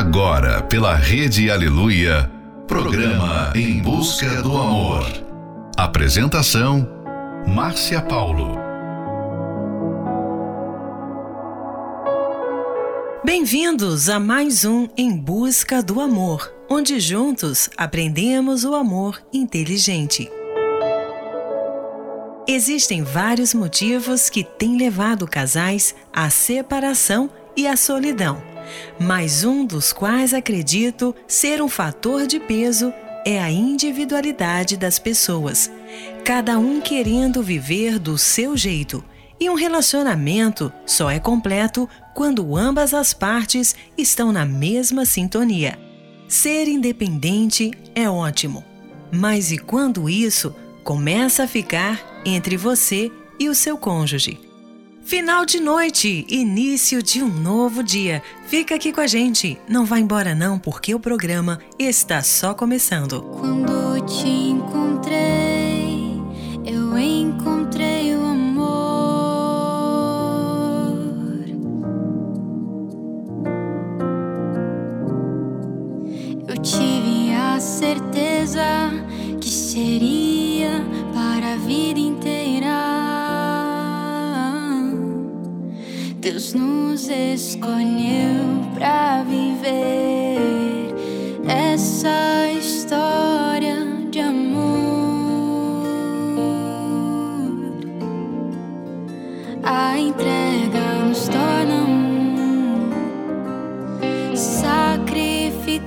Agora, pela Rede Aleluia, programa Em Busca do Amor. Apresentação: Márcia Paulo. Bem-vindos a mais um Em Busca do Amor, onde juntos aprendemos o amor inteligente. Existem vários motivos que têm levado casais à separação e à solidão mas um dos quais acredito ser um fator de peso é a individualidade das pessoas, cada um querendo viver do seu jeito. E um relacionamento só é completo quando ambas as partes estão na mesma sintonia. Ser independente é ótimo, mas e quando isso começa a ficar entre você e o seu cônjuge? Final de noite, início de um novo dia. Fica aqui com a gente. Não vá embora não, porque o programa está só começando. Quando te encontrei, eu encontrei o amor. Eu tive a certeza que seria para a vida inteira. Deus nos escolheu para viver essa história de amor. A entrega nos torna um sacrificar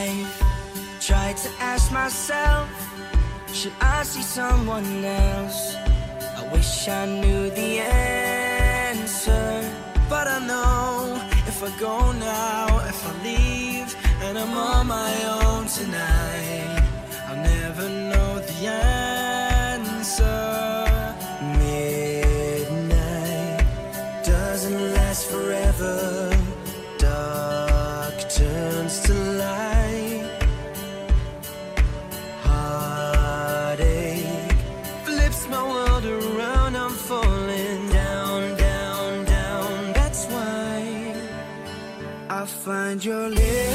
life. Try to ask myself Should I see someone else? I wish I knew the answer But I know If I go now, if I leave And I'm on my own tonight I'll never know the answer. Midnight Doesn't last forever. find your lips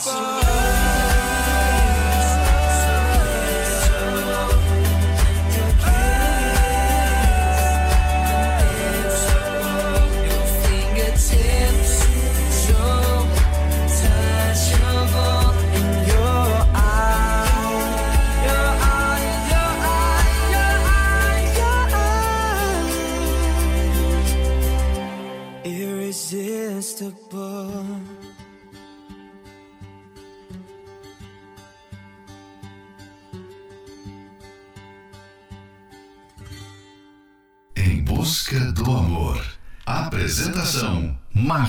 far.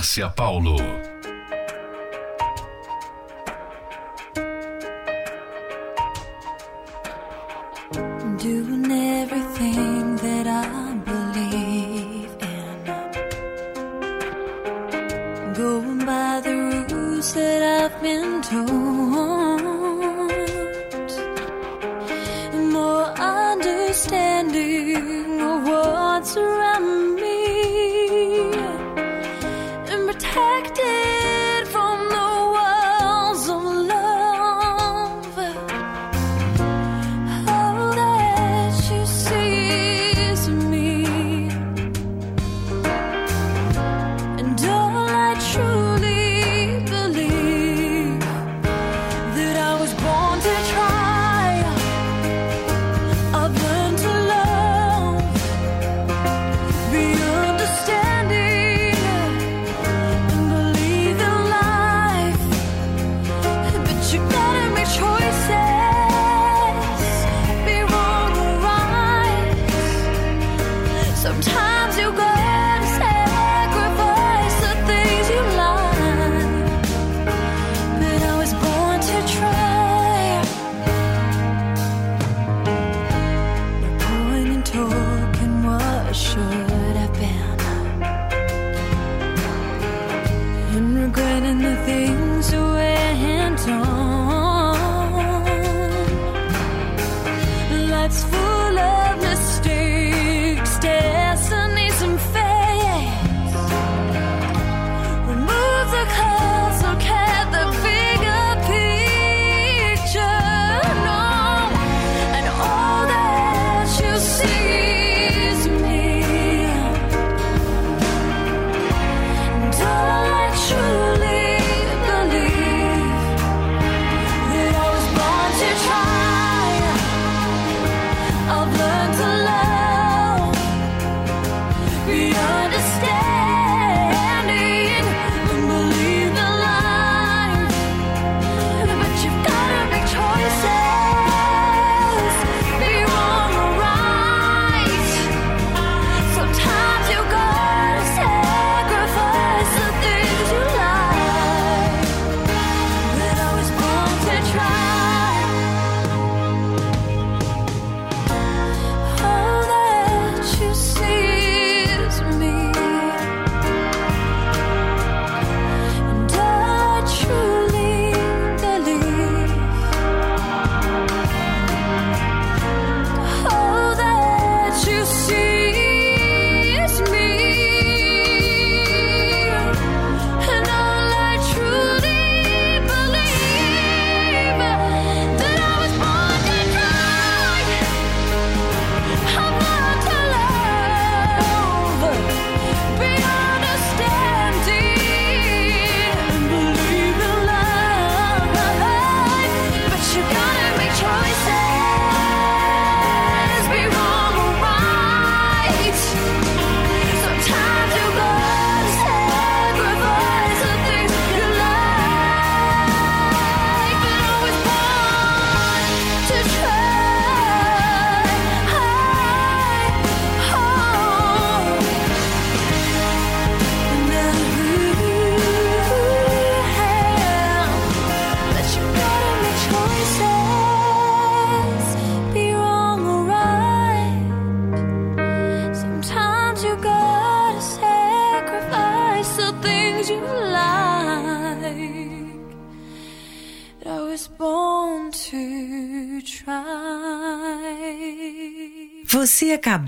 Márcia Paulo.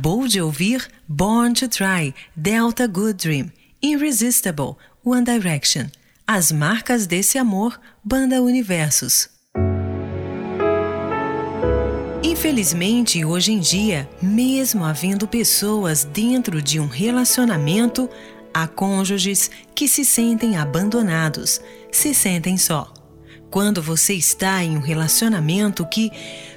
Acabou de ouvir Born to Try, Delta Good Dream, Irresistible, One Direction. As marcas desse amor, Banda Universos. Infelizmente, hoje em dia, mesmo havendo pessoas dentro de um relacionamento, há cônjuges que se sentem abandonados, se sentem só. Quando você está em um relacionamento que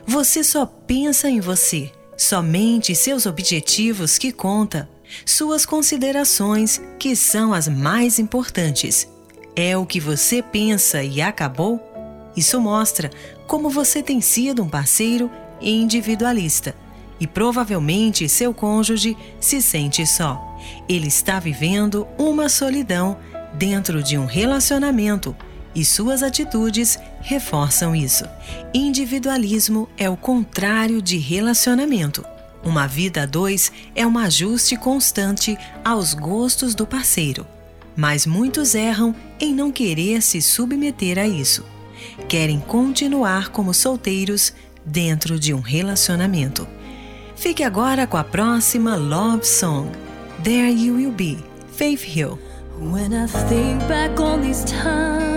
você só pensa em você, somente seus objetivos que conta, suas considerações que são as mais importantes. É o que você pensa e acabou? Isso mostra como você tem sido um parceiro individualista e provavelmente seu cônjuge se sente só. Ele está vivendo uma solidão dentro de um relacionamento e suas atitudes reforçam isso. Individualismo é o contrário de relacionamento. Uma vida a dois é um ajuste constante aos gostos do parceiro, mas muitos erram em não querer se submeter a isso. Querem continuar como solteiros dentro de um relacionamento. Fique agora com a próxima Love Song, There You Will Be, Faith Hill. When I think back on these times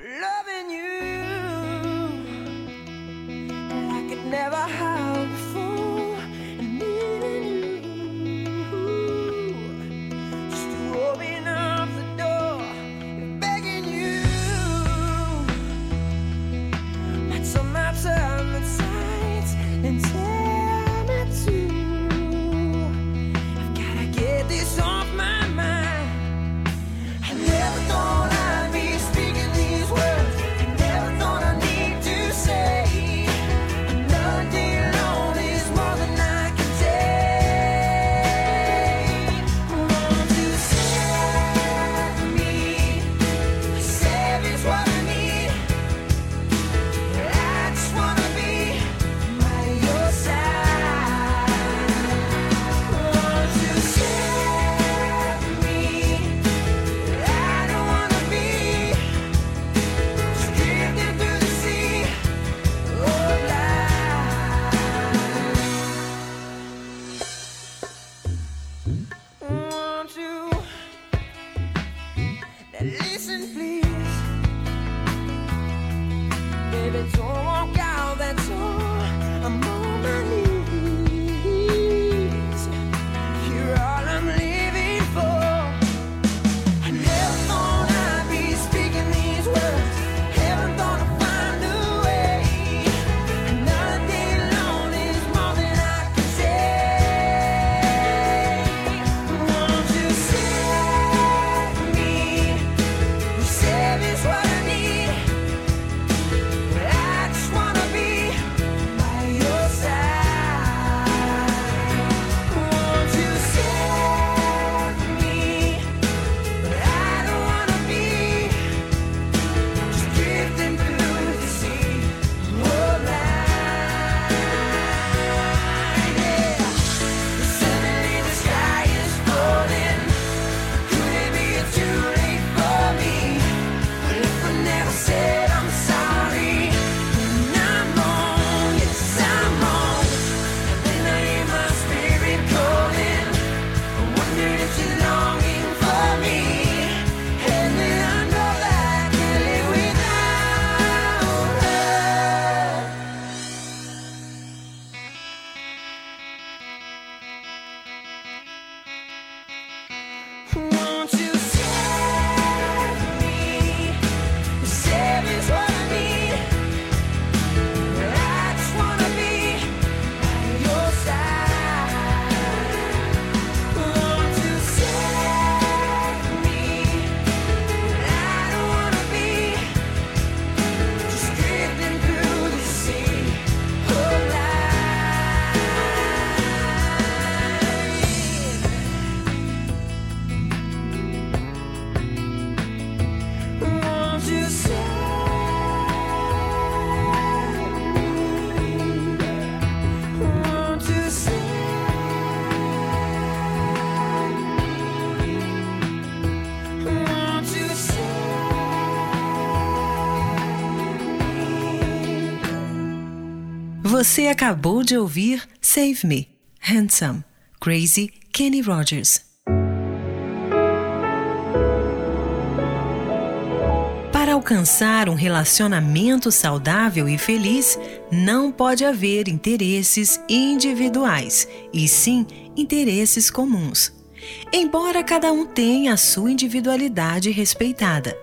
Você acabou de ouvir Save Me, Handsome, Crazy, Kenny Rogers. Para alcançar um relacionamento saudável e feliz, não pode haver interesses individuais, e sim interesses comuns. Embora cada um tenha a sua individualidade respeitada.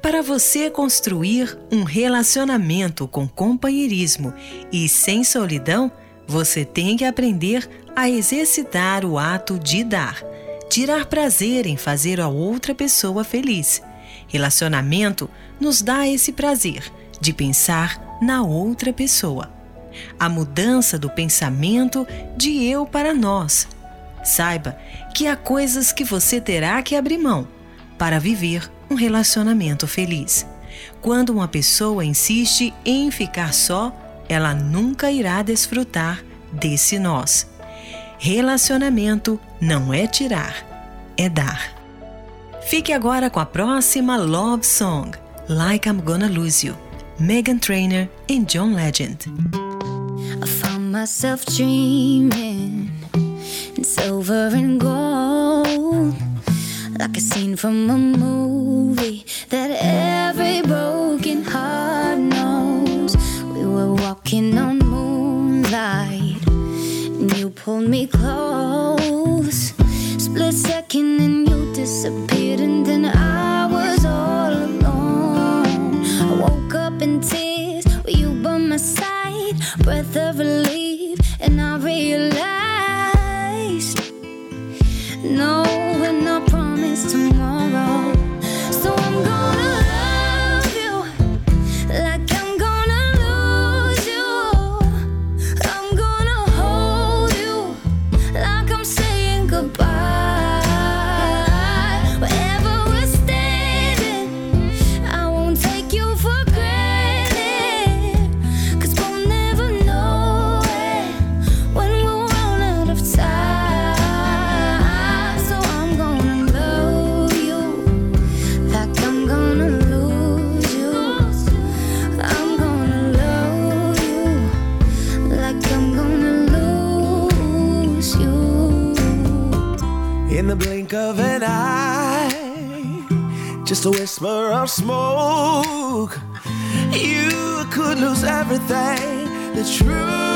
Para você construir um relacionamento com companheirismo e sem solidão, você tem que aprender a exercitar o ato de dar, tirar prazer em fazer a outra pessoa feliz. Relacionamento nos dá esse prazer de pensar na outra pessoa. A mudança do pensamento de eu para nós. Saiba que há coisas que você terá que abrir mão para viver um relacionamento feliz. Quando uma pessoa insiste em ficar só, ela nunca irá desfrutar desse nós. Relacionamento não é tirar, é dar. Fique agora com a próxima love song, Like I'm Gonna Lose You, Megan Trainor e John Legend. I found myself dreaming in silver and gold, like a scene from a movie that every broken heart knows. We were walking on moonlight, and you pulled me close. Split second, and you disappeared, and then I was all alone. I woke up in tears with you by my side, breath of relief, and I realized no, we're not to me. Of smoke. You could lose everything. The truth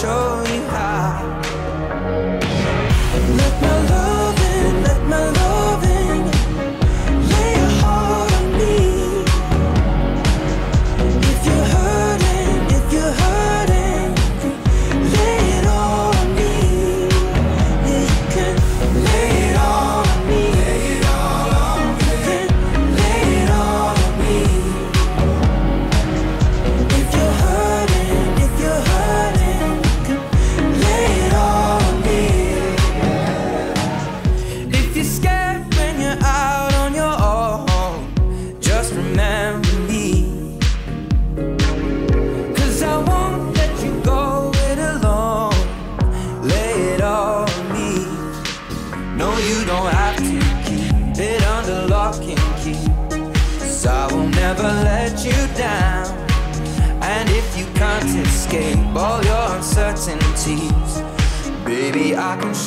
show.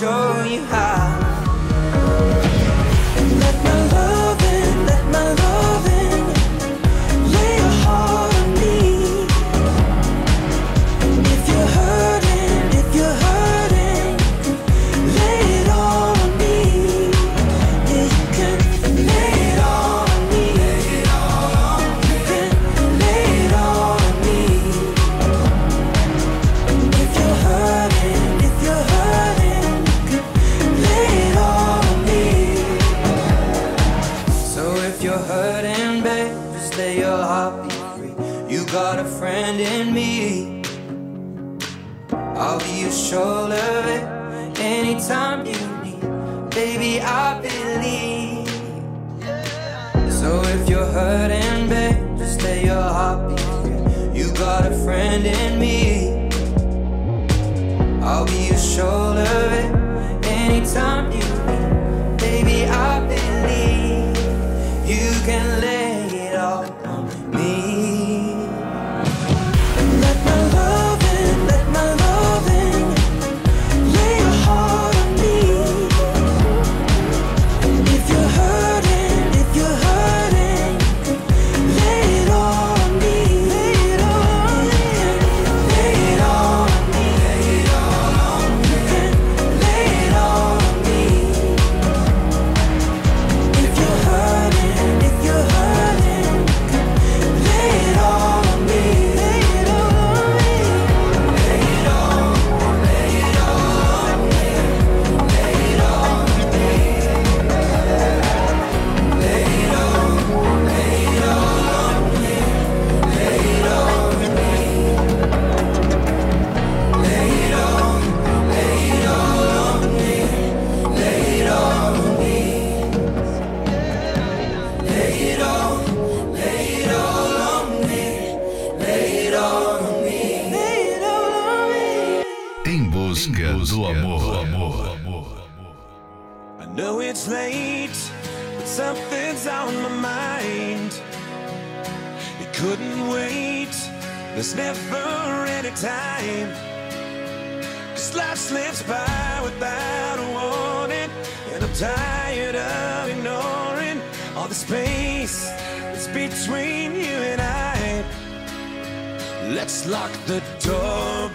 show you how. anytime you need. Baby, I believe. So if you're hurting, babe, just let your heart be free. You got a friend in me. I'll be your shoulder, babe, anytime you It's never any time. Cause life slips by without a warning. And I'm tired of ignoring all the space that's between you and I. Let's lock the door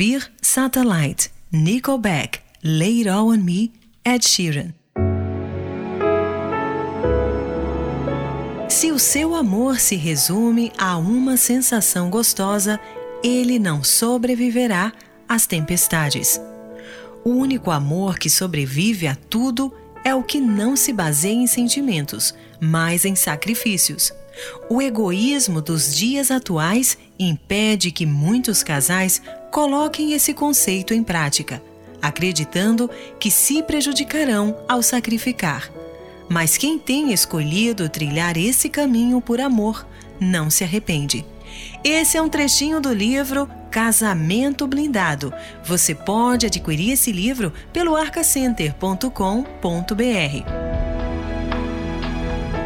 ouvir Satellite, Nickelback, Lay It All On Me, Ed Sheeran. Se o seu amor se resume a uma sensação gostosa, ele não sobreviverá às tempestades. O único amor que sobrevive a tudo é o que não se baseia em sentimentos, mas em sacrifícios. O egoísmo dos dias atuais impede que muitos casais coloquem esse conceito em prática, acreditando que se prejudicarão ao sacrificar. Mas quem tem escolhido trilhar esse caminho por amor não se arrepende. Esse é um trechinho do livro Casamento Blindado. Você pode adquirir esse livro pelo arcacenter.com.br.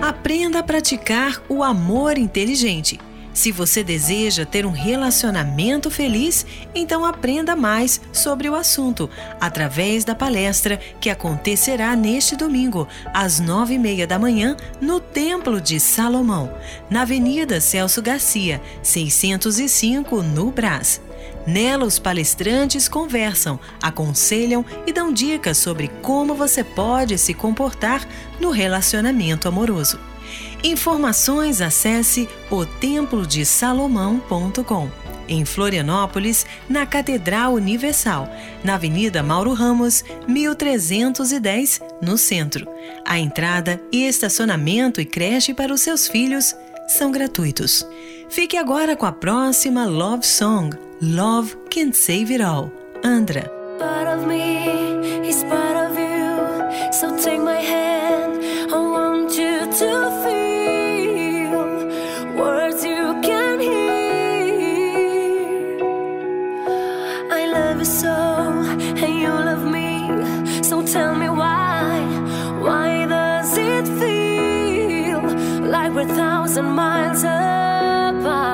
Aprenda a praticar o amor inteligente. Se você deseja ter um relacionamento feliz, então aprenda mais sobre o assunto através da palestra que acontecerá neste domingo, às nove e meia da manhã, no Templo de Salomão, na Avenida Celso Garcia, 605, no Brás. Nela, os palestrantes conversam, aconselham e dão dicas sobre como você pode se comportar no relacionamento amoroso. Informações acesse otemplodesalomão.com. Em Florianópolis, na Catedral Universal, na Avenida Mauro Ramos, 1310, no centro. A entrada e estacionamento e creche para os seus filhos são gratuitos. Fique agora com a próxima Love Song, Love Can Save It All, Andra. Thousand miles apart?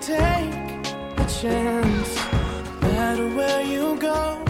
take a chance, no matter where you go.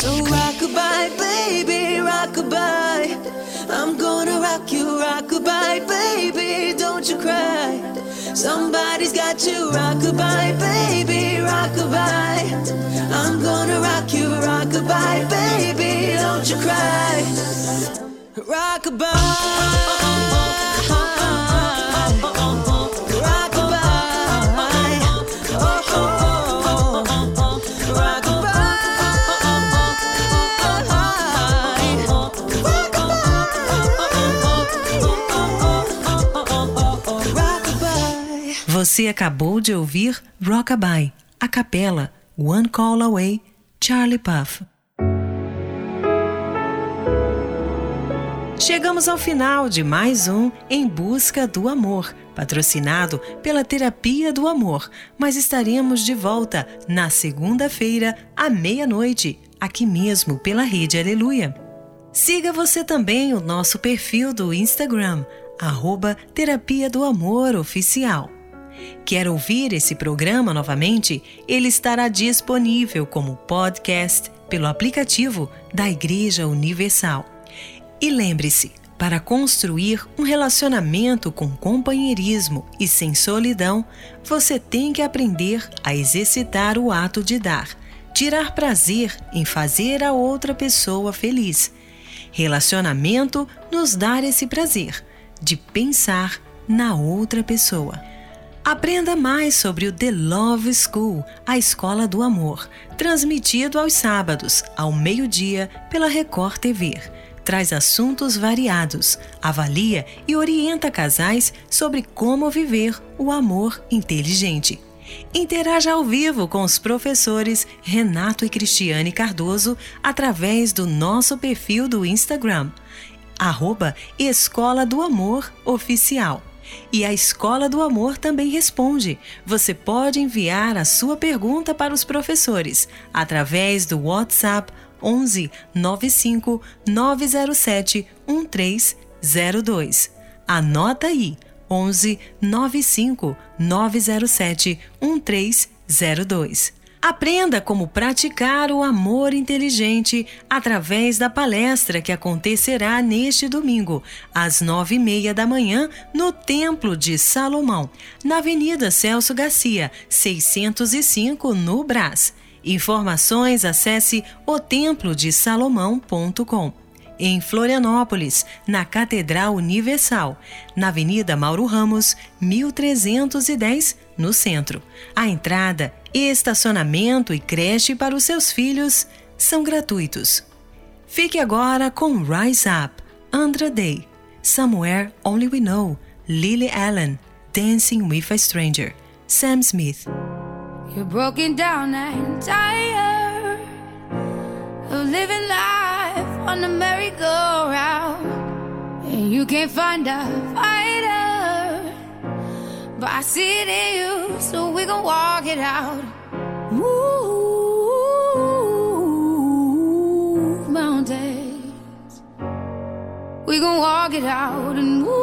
So rockabye, baby, rockabye. I'm gonna rock you, rockabye, baby. Don't you cry. Somebody's got you, rockabye, baby, rockabye. I'm gonna rock you, rockabye, baby. Don't you cry. Rockabye. Você acabou de ouvir Rockabye, a capela One Call Away, Charlie Puff. Chegamos ao final de mais um Em Busca do Amor, patrocinado pela Terapia do Amor, mas estaremos de volta na segunda-feira, à meia-noite, aqui mesmo pela Rede Aleluia. Siga você também o nosso perfil do Instagram, arroba Terapia do Amor Oficial. Quer ouvir esse programa novamente? Ele estará disponível como podcast pelo aplicativo da Igreja Universal. E lembre-se, para construir um relacionamento com companheirismo e sem solidão, você tem que aprender a exercitar o ato de dar, tirar prazer em fazer a outra pessoa feliz. Relacionamento nos dá esse prazer de pensar na outra pessoa. Aprenda mais sobre o The Love School, a Escola do Amor, transmitido aos sábados, ao meio-dia, pela Record TV. Traz assuntos variados, avalia e orienta casais sobre como viver o amor inteligente. Interaja ao vivo com os professores Renato e Cristiane Cardoso através do nosso perfil do Instagram, arroba Escola do Amor Oficial. E a Escola do Amor também responde. Você pode enviar a sua pergunta para os professores através do WhatsApp 11 95 907 1302. Anota aí 11 95 907 1302. Aprenda como praticar o amor inteligente através da palestra que acontecerá neste domingo, às nove e meia da manhã, no Templo de Salomão, na Avenida Celso Garcia, 605, no Brás. Informações acesse otemplodesalomão.com. Em Florianópolis, na Catedral Universal, na Avenida Mauro Ramos, 1310, no centro. A entrada, estacionamento e creche para os seus filhos são gratuitos. Fique agora com Rise Up, Andra Day, Somewhere Only We Know, Lily Allen, Dancing with a Stranger, Sam Smith. You're broken down and tired of living life on a merry-go-round, and you can't find a fighter, but I see it in you, so we gon' walk it out. Move mountains, we gon' walk it out and move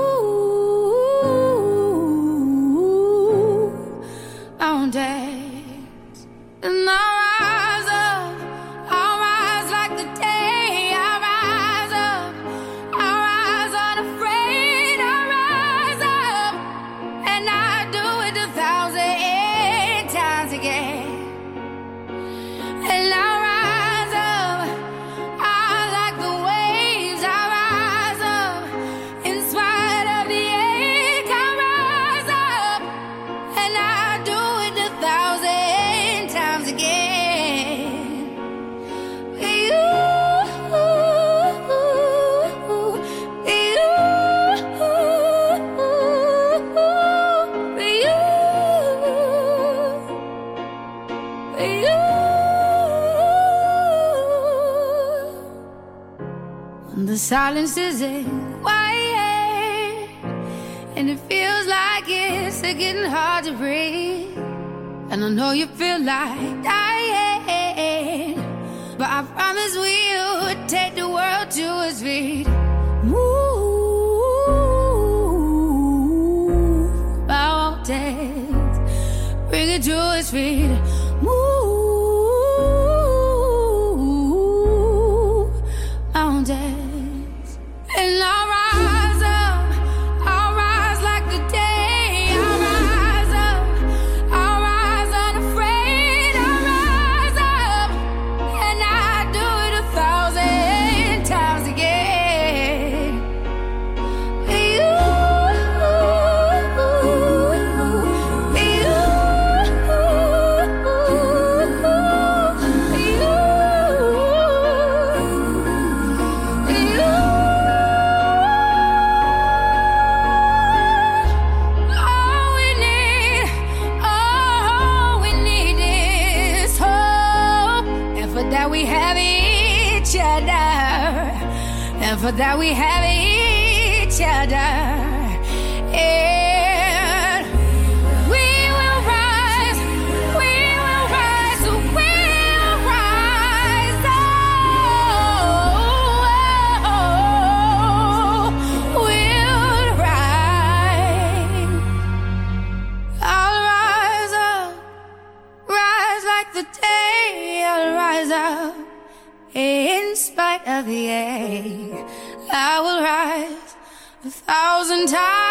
mountains, and I. Silence is it quiet, and it feels like it's getting hard to breathe. And I know you feel like dying, but I promise we'll take the world to its feet. Move, I won't dance. Bring it to its feet. Move, I won't dance. for that we have thousand times.